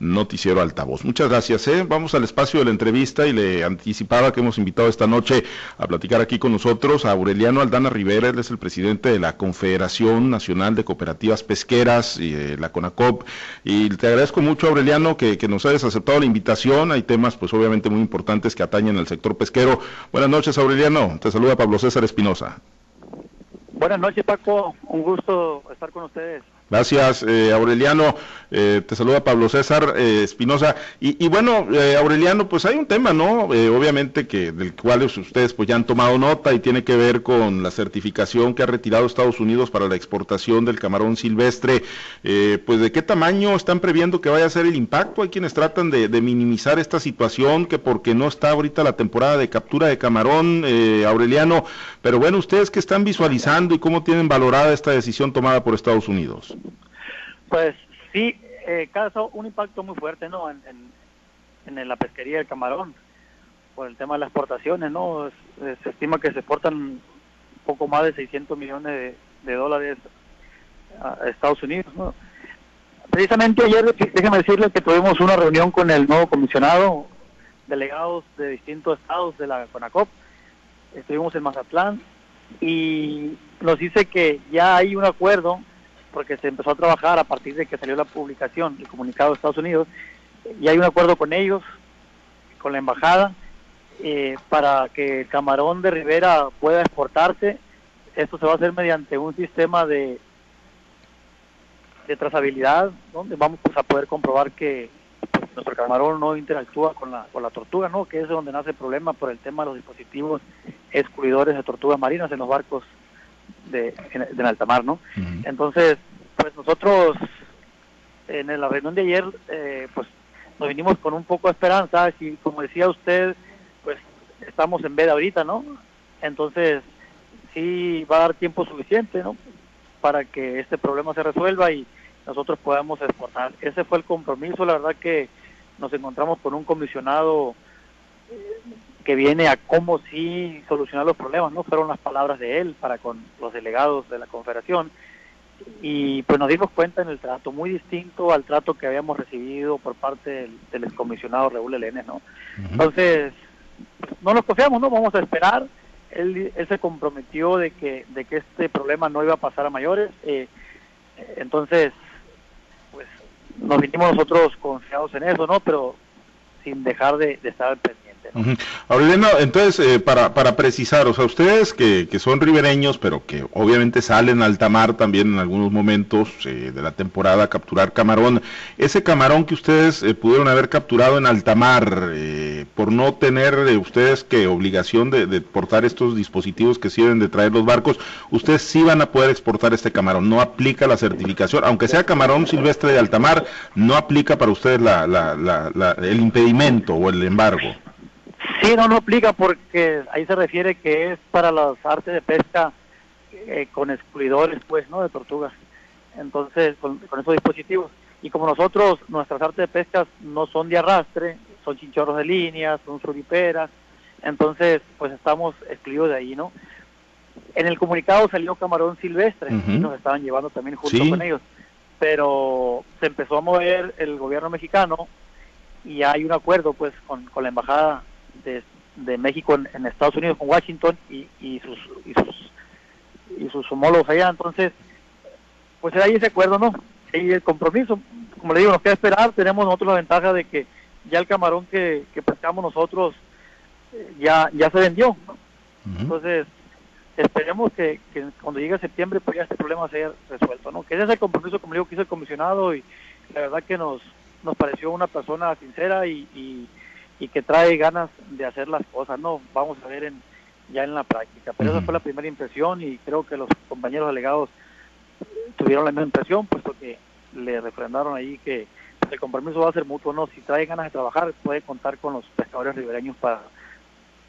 Noticiero Altavoz. Muchas gracias. ¿eh? Vamos al espacio de la entrevista y le anticipaba que hemos invitado esta noche a platicar aquí con nosotros a Aureliano Aldana Rivera, él es el presidente de la Confederación Nacional de Cooperativas Pesqueras y eh, la CONACOP. Y te agradezco mucho, Aureliano, que, que nos hayas aceptado la invitación. Hay temas, pues obviamente muy importantes que atañen al sector pesquero. Buenas noches, Aureliano. Te saluda Pablo César Espinosa. Buenas noches, Paco. Un gusto estar con ustedes. Gracias, eh, Aureliano. Eh, te saluda Pablo César eh, Espinosa. y, bueno, Aureliano, pues hay un tema, ¿no? obviamente que del cual ustedes pues ya han tomado nota y tiene que ver con la certificación que ha retirado Estados Unidos para la exportación del camarón silvestre. pues de qué tamaño están previendo que vaya a ser el impacto. Hay quienes tratan de, de, minimizar esta situación, que porque no está ahorita la temporada de captura de camarón, Aureliano. Pero bueno, ustedes que están visualizando y cómo tienen valorada esta decisión tomada por Estados Unidos. Pues sí, eh, causa un impacto muy fuerte, ¿no? En, en, la pesquería del camarón, por el tema de las exportaciones, ¿no? Se, estima que se exportan poco más de 600 millones de, dólares a Estados Unidos, ¿no? Precisamente ayer, déjeme decirle que tuvimos una reunión con el nuevo comisionado, delegados de distintos estados de la CONACOP, estuvimos en Mazatlán y nos dice que ya hay un acuerdo porque se empezó a trabajar a partir de que salió la publicación, el comunicado de Estados Unidos, y hay un acuerdo con ellos, con la embajada, eh, para que el camarón de Rivera pueda exportarse. Esto se va a hacer mediante un sistema de, de trazabilidad, donde vamos pues, a poder comprobar que pues, nuestro camarón no interactúa con la, con la tortuga, ¿no? que es donde nace el problema por el tema de los dispositivos excluidores de tortugas marinas en los barcos de, en, alta mar, ¿no? Entonces, pues nosotros en la reunión de ayer, eh, pues nos vinimos con un poco de esperanza, y como decía usted, pues estamos en veda ahorita, ¿no? Entonces, sí va a dar tiempo suficiente, ¿no? Para que este problema se resuelva y nosotros podamos exportar. Ese fue el compromiso, la verdad que nos encontramos con un comisionado que viene a cómo sí solucionar los problemas, ¿no? Fueron las palabras de él para con los delegados de la Confederación. Y pues nos dimos cuenta en el trato, muy distinto al trato que habíamos recibido por parte del, del excomisionado Raúl Elene, ¿no? Entonces, no nos confiamos, ¿no? Vamos a esperar. Él, él se comprometió de que, de que este problema no iba a pasar a mayores. Eh, entonces, pues nos vinimos nosotros confiados en eso, ¿no? Pero sin dejar de, de estar Aureliano, entonces, eh, para, para precisar, o sea, ustedes que, que, son ribereños, pero que obviamente salen a alta mar también en algunos momentos eh, de la temporada a capturar camarón, ese camarón que ustedes eh, pudieron haber capturado en alta mar, por no tener ustedes que obligación de, de, portar estos dispositivos que sirven de traer los barcos, ustedes sí van a poder exportar este camarón, no aplica la certificación, aunque sea camarón silvestre de alta mar, no aplica para ustedes la, la, la, el impedimento o el embargo. Sí, no, no aplica porque ahí se refiere que es para las artes de pesca eh, con excluidores, pues, ¿no? De tortugas. Entonces, con, esos dispositivos. Y como nosotros, nuestras artes de pesca no son de arrastre, son chinchorros de línea, son suriperas, entonces, pues estamos excluidos de ahí, ¿no? En el comunicado salió camarón silvestre, y nos estaban llevando también junto con ellos. Pero se empezó a mover el gobierno mexicano y hay un acuerdo, pues, con, con la embajada de, México en, Estados Unidos con Washington y, y, sus, y sus y sus homólogos allá. Entonces pues ahí ese acuerdo no y el compromiso. Como le digo nos queda esperar. Tenemos nosotros la ventaja de que ya el camarón que, que pescamos nosotros eh, ya ya se vendió entonces esperemos que, cuando llegue septiembre pues ya este problema sea resuelto no que ese es el compromiso como le digo que hizo el comisionado y la verdad que nos nos pareció una persona sincera y y que trae ganas de hacer las cosas, ¿no? Vamos a ver en, ya en la práctica. Pero esa fue la primera impresión y creo que los compañeros delegados tuvieron la misma impresión, puesto que le refrendaron ahí que el compromiso va a ser mutuo, ¿no? Si trae ganas de trabajar, puede contar con los pescadores ribereños para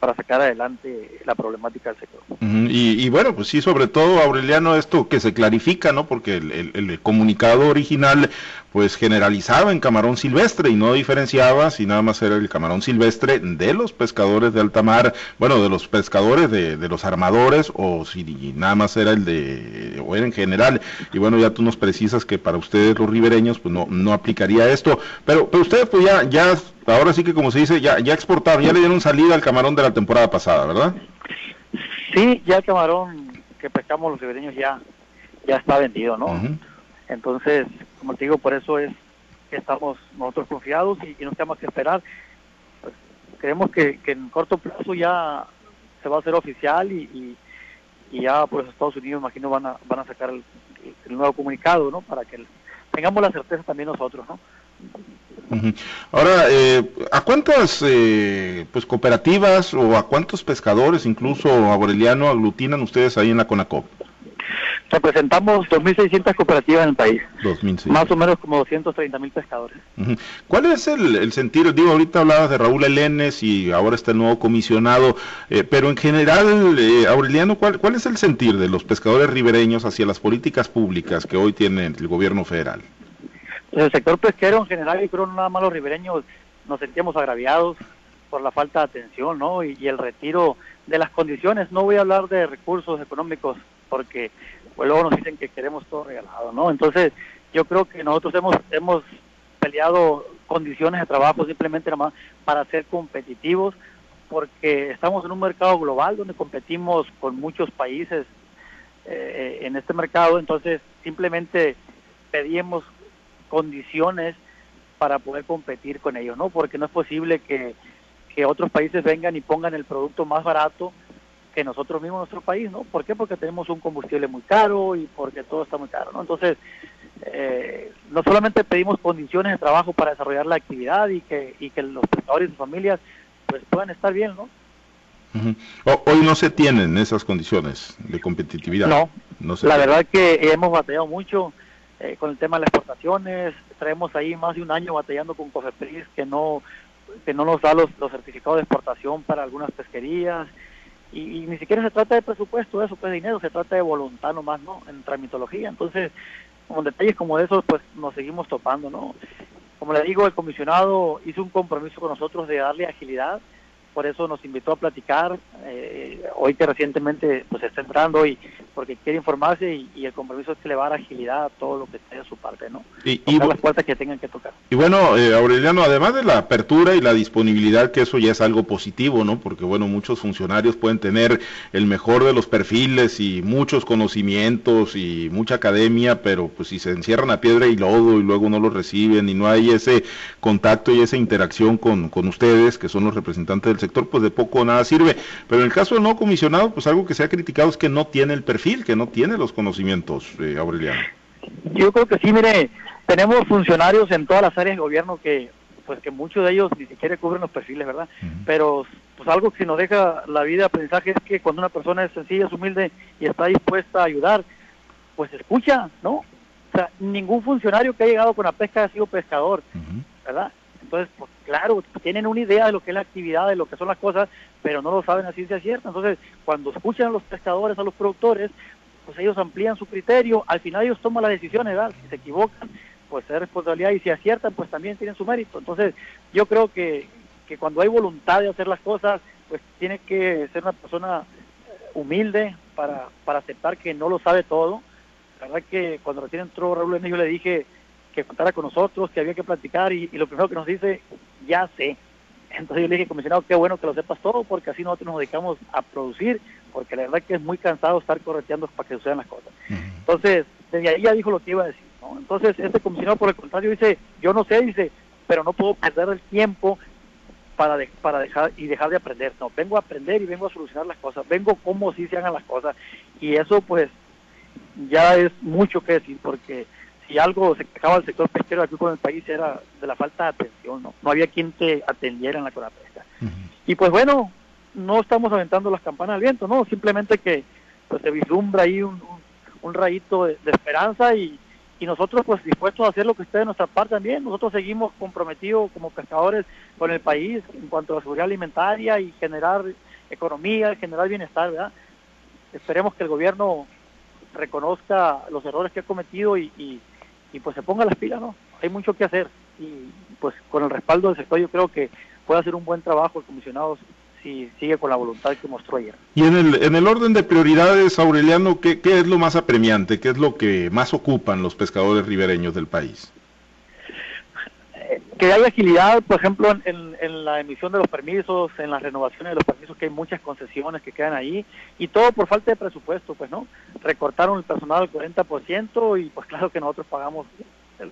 para sacar adelante la problemática del sector. y, bueno, pues sí, sobre todo, Aureliano, esto que se clarifica, ¿no? Porque el, el, comunicado original, pues generalizaba en camarón silvestre y no diferenciaba si nada más era el camarón silvestre de los pescadores de alta mar, bueno, de los pescadores de, de los armadores o si nada más era el de, o era en general. Y bueno, ya tú nos precisas que para ustedes los ribereños pues no, no aplicaría esto, pero, pero ustedes pues ya, ya, ahora sí que como se dice, ya, ya exportaron, ya le dieron salida al camarón de la temporada pasada, ¿verdad? Sí, ya el camarón que pescamos los ribereños ya, ya está vendido, ¿no? Entonces, como te digo, por eso es que estamos nosotros confiados y, no tenemos que esperar. Pues, creemos que, en corto plazo ya se va a hacer oficial y, y, ya pues Estados Unidos imagino van a, van a sacar el, nuevo comunicado, ¿no? Para que tengamos la certeza también nosotros, ¿no? Ahora, eh, ¿a cuántas eh, pues cooperativas o a cuántos pescadores, incluso Aureliano, aglutinan ustedes ahí en la CONACOP? Representamos 2.600 cooperativas en el país. Más o menos como 230 mil pescadores. ¿Cuál es el, el sentido? Digo, ahorita hablabas de Raúl Elenes y ahora está el nuevo comisionado, eh, pero en general, eh, Aureliano, ¿cuál, ¿cuál es el sentir de los pescadores ribereños hacia las políticas públicas que hoy tiene el gobierno federal? Pues el sector pesquero en general, y creo nada más los ribereños, nos sentíamos agraviados por la falta de atención, ¿no? Y, y el retiro de las condiciones. No voy a hablar de recursos económicos porque pues luego nos dicen que queremos todo regalado, ¿no? Entonces, yo creo que nosotros hemos, hemos peleado condiciones de trabajo simplemente nada más para ser competitivos, porque estamos en un mercado global donde competimos con muchos países eh, en este mercado, entonces simplemente pedimos condiciones para poder competir con ellos, ¿no? Porque no es posible que, que otros países vengan y pongan el producto más barato que nosotros mismos en nuestro país, ¿no? ¿Por qué? Porque tenemos un combustible muy caro y porque todo está muy caro, ¿no? Entonces, eh, no solamente pedimos condiciones de trabajo para desarrollar la actividad y que, y que los pescadores y sus familias pues puedan estar bien, ¿no? Hoy no se tienen esas condiciones de competitividad. No, no la verdad que hemos batallado mucho eh, con el tema de las exportaciones, traemos ahí más de un año batallando con COFEPRIS que no que no nos da los, los certificados de exportación para algunas pesquerías, y, ni siquiera se trata de presupuesto, eso pues dinero, se trata de voluntad nomás, ¿no? En tramitología. Entonces, con detalles como esos, pues nos seguimos topando, ¿no? Como le digo, el comisionado hizo un compromiso con nosotros de darle agilidad por eso nos invitó a platicar, eh, hoy que recientemente pues está entrando y porque quiere informarse y, el compromiso es que le va a dar agilidad a todo lo que esté de su parte, ¿no? Y, y las puertas que tengan que tocar. Y bueno, eh, Aureliano, además de la apertura y la disponibilidad, que eso ya es algo positivo, ¿no? Porque bueno, muchos funcionarios pueden tener el mejor de los perfiles y muchos conocimientos y mucha academia, pero pues si se encierran a piedra y lodo y luego no los reciben y no hay ese contacto y esa interacción con, con ustedes, que son los representantes del sector, pues de poco o nada sirve. Pero en el caso del no comisionado, pues algo que se ha criticado es que no tiene el perfil, que no tiene los conocimientos, eh, Aureliano. Yo creo que sí, mire, tenemos funcionarios en todas las áreas de gobierno que, pues que muchos de ellos ni siquiera cubren los perfiles, ¿verdad? Pero pues algo que nos deja la vida aprendizaje es que cuando una persona es sencilla, es humilde y está dispuesta a ayudar, pues escucha, ¿no? O sea, ningún funcionario que ha llegado con la pesca ha sido pescador, ¿verdad? Entonces, pues claro, tienen una idea de lo que es la actividad, de lo que son las cosas, pero no lo saben a ciencia cierta. Entonces, cuando escuchan a los pescadores, a los productores, pues ellos amplían su criterio, al final ellos toman las decisiones, ¿verdad? Si se equivocan, pues es responsabilidad y si aciertan, pues también tienen su mérito. Entonces, yo creo que, que cuando hay voluntad de hacer las cosas, pues tiene que ser una persona humilde para, para aceptar que no lo sabe todo. La verdad que cuando recién entró Raúl en yo le dije, que contara con nosotros, que había que platicar y, lo primero que nos dice, ya sé. Entonces yo le dije, comisionado, qué bueno que lo sepas todo porque así nosotros nos dedicamos a producir, porque la verdad que es muy cansado estar correteando para que sucedan las cosas. Entonces, desde ahí ya dijo lo que iba a decir. ¿no? Entonces, este comisionado por el contrario dice, yo no sé, dice, pero no puedo perder el tiempo para, para dejar y dejar de aprender. No, vengo a aprender y vengo a solucionar las cosas, vengo como si se hagan las cosas. Y eso pues ya es mucho que decir porque y algo se quejaba el sector pesquero aquí con el país era de la falta de atención, ¿no? No había quien te atendiera en la Conapesca. Y pues bueno, no estamos aventando las campanas al viento, ¿no? Simplemente que pues, se vislumbra ahí un, un, rayito de, esperanza y, y, nosotros pues dispuestos a hacer lo que esté de nuestra parte también. Nosotros seguimos comprometidos como pescadores con el país en cuanto a la seguridad alimentaria y generar economía, generar bienestar, ¿verdad? Esperemos que el gobierno reconozca los errores que ha cometido y, y y pues se ponga las pilas, ¿no? hay mucho que hacer y pues con el respaldo del sector yo creo que puede hacer un buen trabajo el comisionado si sigue con la voluntad que mostró ayer. Y en el, en el orden de prioridades, Aureliano, ¿qué, ¿qué es lo más apremiante? ¿Qué es lo que más ocupan los pescadores ribereños del país? Que haya agilidad, por ejemplo, en, en, la emisión de los permisos, en las renovaciones de los permisos, que hay muchas concesiones que quedan ahí, y todo por falta de presupuesto, pues, ¿no? Recortaron el personal al 40% y pues claro que nosotros pagamos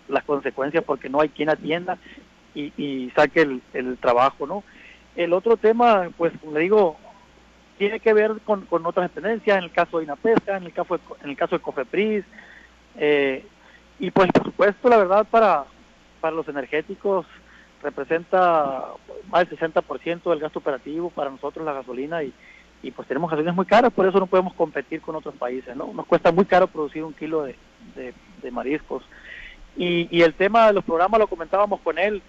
las consecuencias porque no hay quien atienda y, y saque el, el trabajo, ¿no? El otro tema, pues, como le digo, tiene que ver con, con otras dependencias, en el caso de Inapesca, en el caso de, en el caso de Cofepris, eh, y pues por supuesto, la verdad, para, para los energéticos representa más del 60% del gasto operativo para nosotros la gasolina y, y pues tenemos gasolinas muy caras, por eso no podemos competir con otros países, ¿no? Nos cuesta muy caro producir un kilo de, de, de mariscos. Y, y el tema de los programas lo comentábamos con él,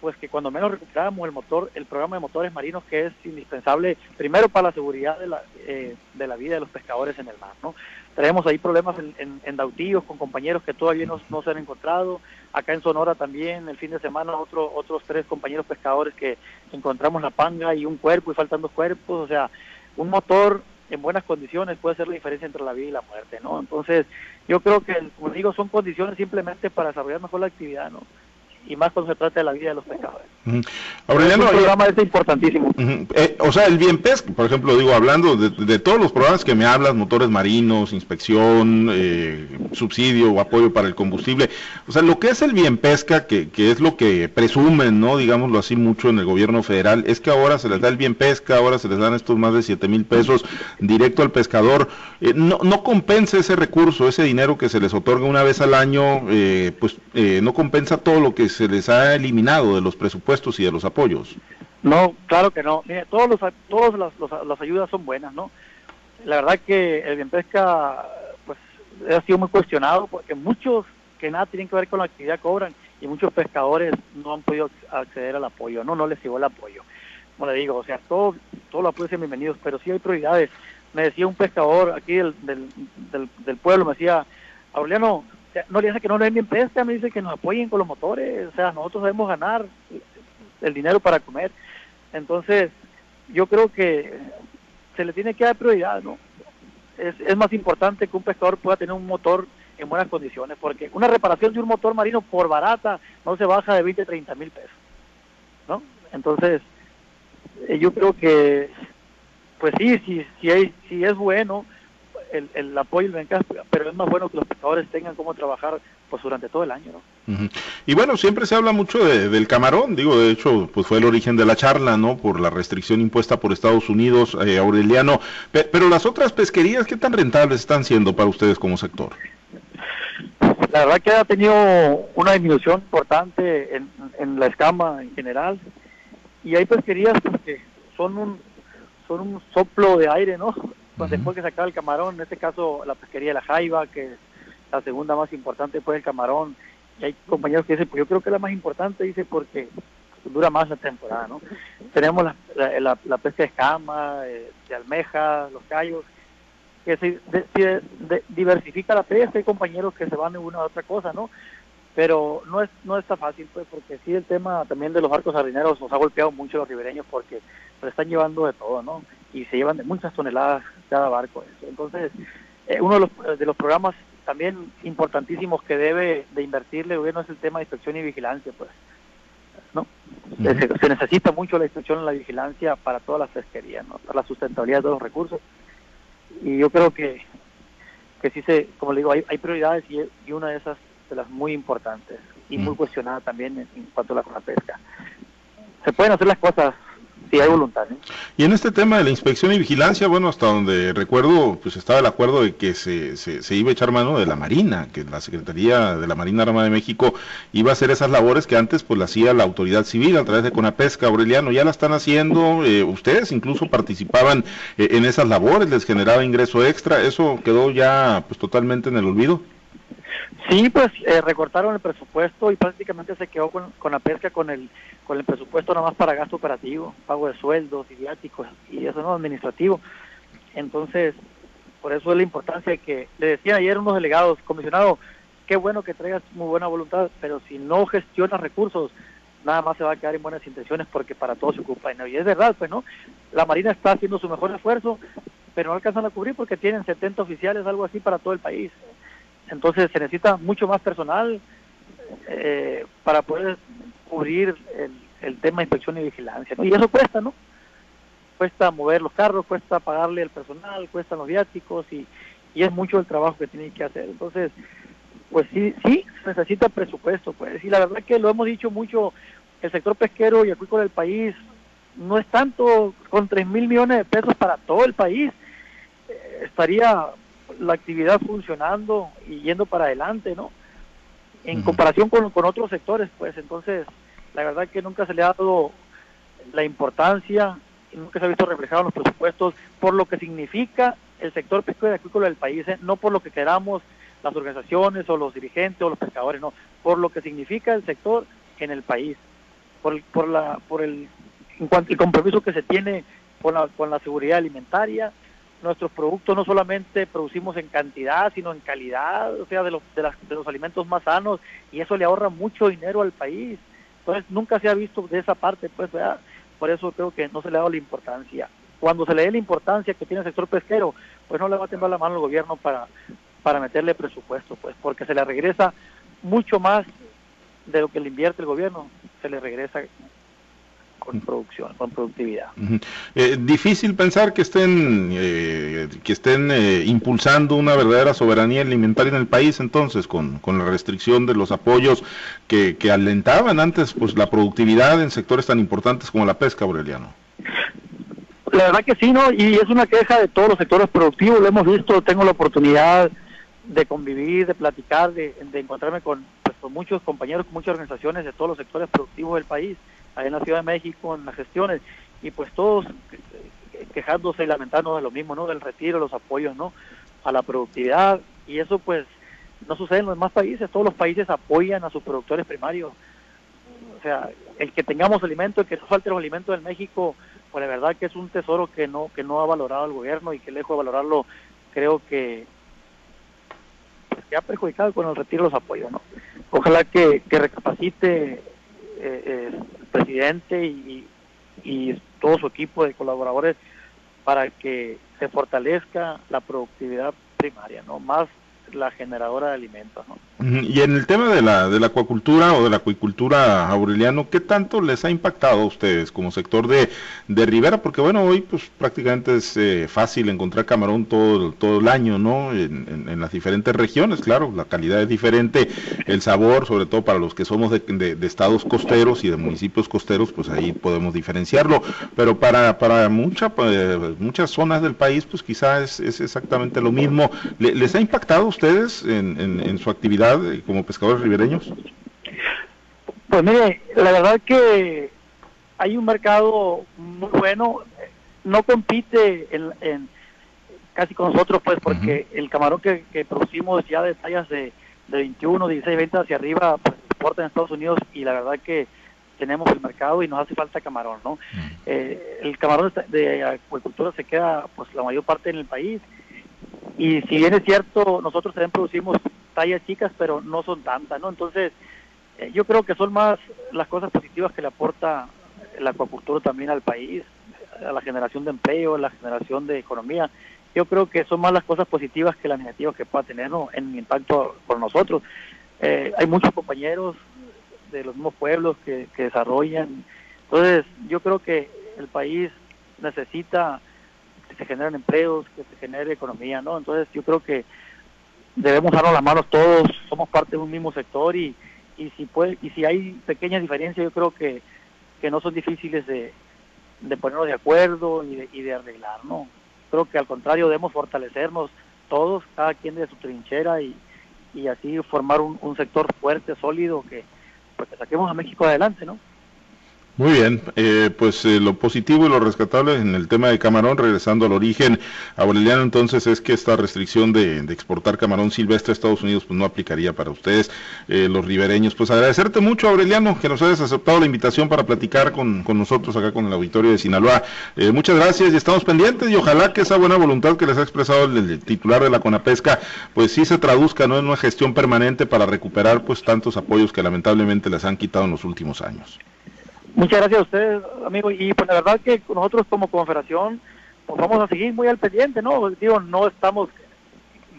pues que cuando menos recuperáramos el motor, el programa de motores marinos que es indispensable primero para la seguridad de la, eh, de la vida de los pescadores en el mar, ¿no? Tenemos ahí problemas en, en, Dautillos con compañeros que todavía no, no, se han encontrado, acá en Sonora también, el fin de semana otro, otros tres compañeros pescadores que encontramos la panga y un cuerpo y faltan dos cuerpos, o sea, un motor en buenas condiciones puede ser la diferencia entre la vida y la muerte, ¿no? Entonces, yo creo que, como digo, son condiciones simplemente para desarrollar mejor la actividad, ¿no? Y más cuando se trata de la vida de los pescadores. Uh -huh. Aureliano, es un programa este importantísimo. Uh -huh. eh, o sea, el bien pesca, por ejemplo, digo, hablando de, de, todos los programas que me hablas, motores marinos, inspección, eh, subsidio o apoyo para el combustible, o sea, lo que es el bien pesca, que, que es lo que presumen, ¿no? Digámoslo así mucho en el gobierno federal, es que ahora se les da el bien pesca, ahora se les dan estos más de 7 mil pesos directo al pescador. Eh, no, no compensa ese recurso, ese dinero que se les otorga una vez al año, eh, pues eh, no compensa todo lo que se les ha eliminado de los presupuestos y de los apoyos. No, claro que no. Mire, todos los, todos los, las ayudas son buenas, ¿no? La verdad que el bien pesca, pues, ha sido muy cuestionado porque muchos que nada tienen que ver con la actividad cobran y muchos pescadores no han podido acceder al apoyo, no, no les llegó el apoyo. Como le digo, o sea, todos todo los apoyos son bienvenidos, pero sí hay prioridades. Me decía un pescador aquí del, del, del, del pueblo, me decía, Aureliano, no le dice que no le den bien pesca, me dice que nos apoyen con los motores, o sea, nosotros debemos ganar el dinero para comer. Entonces, yo creo que se le tiene que dar prioridad, ¿no? Es, es más importante que un pescador pueda tener un motor en buenas condiciones, porque una reparación de un motor marino por barata no se baja de 20, 30 mil pesos, ¿no? Entonces, yo creo que, pues sí, sí, sí, hay, sí es bueno, el, el apoyo del pero es más bueno que los pescadores tengan cómo trabajar pues durante todo el año, ¿no? Uh -huh. Y bueno, siempre se habla mucho de, del camarón, digo, de hecho, pues fue el origen de la charla, ¿no? Por la restricción impuesta por Estados Unidos, eh, Aureliano, Pe pero las otras pesquerías, ¿qué tan rentables están siendo para ustedes como sector? La verdad que ha tenido una disminución importante en, en la escama en general, y hay pesquerías pues, que son un, son un soplo de aire, ¿no? Pues después que se acaba el camarón, en este caso la pesquería de la Jaiba, que es la segunda más importante después del camarón, y hay compañeros que dicen, pues yo creo que es la más importante, dice, porque dura más la temporada, ¿no? Tenemos la, la, la, la pesca de escama, de, de, almeja, los callos, que se de, de, diversifica la pesca, hay compañeros que se van de una a otra cosa, ¿no? Pero no es no está fácil, pues, porque sí el tema también de los barcos sardineros nos ha golpeado mucho a los ribereños porque se están llevando de todo, ¿no? Y se llevan de muchas toneladas cada barco. Eso. Entonces, eh, uno de los, de los programas también importantísimos que debe de invertirle el gobierno es el tema de inspección y vigilancia, pues. ¿no? Uh -huh. se, se, necesita mucho la inspección y la vigilancia para todas las pesquerías, ¿no? Para la sustentabilidad de todos los recursos. Y yo creo que, que sí se, como le digo, hay, hay prioridades y, y, una de esas de las muy importantes y uh -huh. muy cuestionada también en, en cuanto a la, la pesca. Se pueden hacer las cosas si hay voluntad. ¿eh? Y en este tema de la inspección y vigilancia, bueno, hasta donde recuerdo, pues estaba el acuerdo de que se, se, se, iba a echar mano de la Marina, que la Secretaría de la Marina Armada de México iba a hacer esas labores que antes pues la hacía la autoridad civil a través de Conapesca, Aureliano, ya la están haciendo, eh, ustedes incluso participaban eh, en esas labores, les generaba ingreso extra, eso quedó ya pues totalmente en el olvido. Sí, pues eh, recortaron el presupuesto y prácticamente se quedó con, con la pesca con el con el presupuesto nada más para gasto operativo, pago de sueldos y y eso no administrativo. Entonces, por eso es la importancia de que le decían ayer unos delegados, comisionado, qué bueno que traigas muy buena voluntad, pero si no gestionas recursos, nada más se va a quedar en buenas intenciones porque para todo se ocupa. Y es verdad, pues, ¿no? La Marina está haciendo su mejor esfuerzo, pero no alcanzan a cubrir porque tienen 70 oficiales, algo así, para todo el país. Entonces se necesita mucho más personal eh, para poder cubrir el, el, tema de inspección y vigilancia, ¿no? Y eso cuesta, ¿no? Cuesta mover los carros, cuesta pagarle al personal, cuestan los viáticos y, y es mucho el trabajo que tienen que hacer. Entonces, pues sí, sí, se necesita presupuesto, pues. Y la verdad que lo hemos dicho mucho, el sector pesquero y acuícola del país no es tanto con 3 mil millones de pesos para todo el país estaría la actividad funcionando y yendo para adelante, ¿no? En comparación con, con otros sectores, pues entonces, la verdad que nunca se le ha dado la importancia y nunca se ha visto reflejado en los presupuestos por lo que significa el sector pesquero y acuícola del país, ¿eh? no por lo que queramos las organizaciones o los dirigentes o los pescadores, no, por lo que significa el sector en el país, por, por la, por el, en cuanto el compromiso que se tiene con la, con la seguridad alimentaria, nuestros productos no solamente producimos en cantidad, sino en calidad, o sea, de los, de, de los alimentos más sanos, y eso le ahorra mucho dinero al país. Entonces, nunca se ha visto de esa parte, pues, por eso creo que no se le ha dado la importancia. Cuando se le dé la importancia que tiene el sector pesquero, pues no le va a temblar la mano al gobierno para, para meterle presupuesto, pues, porque se le regresa mucho más de lo que le invierte el gobierno, se le regresa con producción, con productividad. Eh, difícil pensar que estén eh, que estén eh, impulsando una verdadera soberanía alimentaria en el país, entonces, con, con la restricción de los apoyos que, que alentaban antes pues la productividad en sectores tan importantes como la pesca, Aureliano. La verdad que sí, ¿no? Y es una queja de todos los sectores productivos, lo hemos visto, tengo la oportunidad de convivir, de platicar, de, de encontrarme con, pues, con muchos compañeros, con muchas organizaciones de todos los sectores productivos del país allá en la Ciudad de México en las gestiones y pues todos quejándose y lamentando de lo mismo, ¿no? Del retiro, los apoyos, ¿no? A la productividad y eso pues no sucede en los demás países, todos los países apoyan a sus productores primarios. O sea, el que tengamos alimentos, el que no falte los alimentos en México, pues la verdad que es un tesoro que no que no ha valorado el gobierno y que lejos de valorarlo, creo que pues, que ha perjudicado con el retiro de los apoyos, ¿no? Ojalá que, que recapacite eh, eh, presidente y, y todo su equipo de colaboradores para que se fortalezca la productividad primaria, no más la generadora de alimentos. Y en el tema de la, de la acuacultura o de la acuicultura, Aureliano, ¿qué tanto les ha impactado a ustedes como sector de, de Rivera? Porque bueno, hoy pues prácticamente es eh, fácil encontrar camarón todo, todo el año, ¿no? En, en, las diferentes regiones, claro, la calidad es diferente, el sabor, sobre todo para los que somos de, de, estados costeros y de municipios costeros, pues ahí podemos diferenciarlo, pero para, para mucha, pues, muchas zonas del país, pues quizás es, es exactamente lo mismo. ¿Les ha impactado ustedes en, en, su actividad como pescadores ribereños? Pues mire, la verdad que hay un mercado muy bueno, no compite en, casi con nosotros, pues, porque el camarón que, producimos ya de tallas de, de 21, 16, 20 hacia arriba, pues, exporta en Estados Unidos y la verdad que tenemos el mercado y nos hace falta camarón, ¿no? Eh, el camarón de acuicultura se queda, pues, la mayor parte en el país y si bien es cierto, nosotros también producimos tallas chicas, pero no son tantas, ¿no? Entonces, eh, yo creo que son más las cosas positivas que le aporta la acuacultura también al país, a la generación de empleo, a la generación de economía. Yo creo que son más las cosas positivas que las negativas que pueda tener ¿no? en impacto por nosotros. Eh, hay muchos compañeros de los mismos pueblos que, que desarrollan. Entonces, yo creo que el país necesita se generen empleos, que se genere economía, ¿no? Entonces yo creo que debemos darnos las manos todos, somos parte de un mismo sector y, y si puede, y si hay pequeñas diferencias yo creo que, que no son difíciles de, de ponernos de acuerdo y de, y de arreglar, ¿no? Creo que al contrario debemos fortalecernos todos, cada quien de su trinchera y, y así formar un, un sector fuerte, sólido, que, pues, que saquemos a México adelante, ¿no? Muy bien, eh, pues eh, lo positivo y lo rescatable en el tema de camarón, regresando al origen, Aureliano, entonces es que esta restricción de, exportar camarón silvestre a Estados Unidos pues no aplicaría para ustedes, eh, los ribereños. Pues agradecerte mucho, Aureliano, que nos hayas aceptado la invitación para platicar con, nosotros acá con el auditorio de Sinaloa. muchas gracias y estamos pendientes y ojalá que esa buena voluntad que les ha expresado el, titular de la CONAPESCA, pues sí se traduzca ¿no? en una gestión permanente para recuperar pues tantos apoyos que lamentablemente les han quitado en los últimos años. Muchas gracias a ustedes, amigo. Y pues la verdad que nosotros como confederación pues vamos a seguir muy al pendiente, ¿no? Digo, no estamos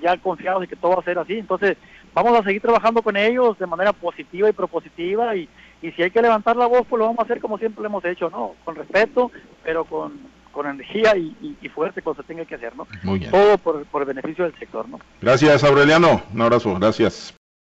ya confiados de que todo va a ser así. Entonces, vamos a seguir trabajando con ellos de manera positiva y propositiva y, y si hay que levantar la voz, pues lo vamos a hacer como siempre lo hemos hecho, ¿no? Con respeto, pero con, con energía y, y, fuerte cuando se tenga que hacer, ¿no? Muy bien. Todo por, por el beneficio del sector, ¿no? Gracias, Aureliano. Un abrazo. Gracias.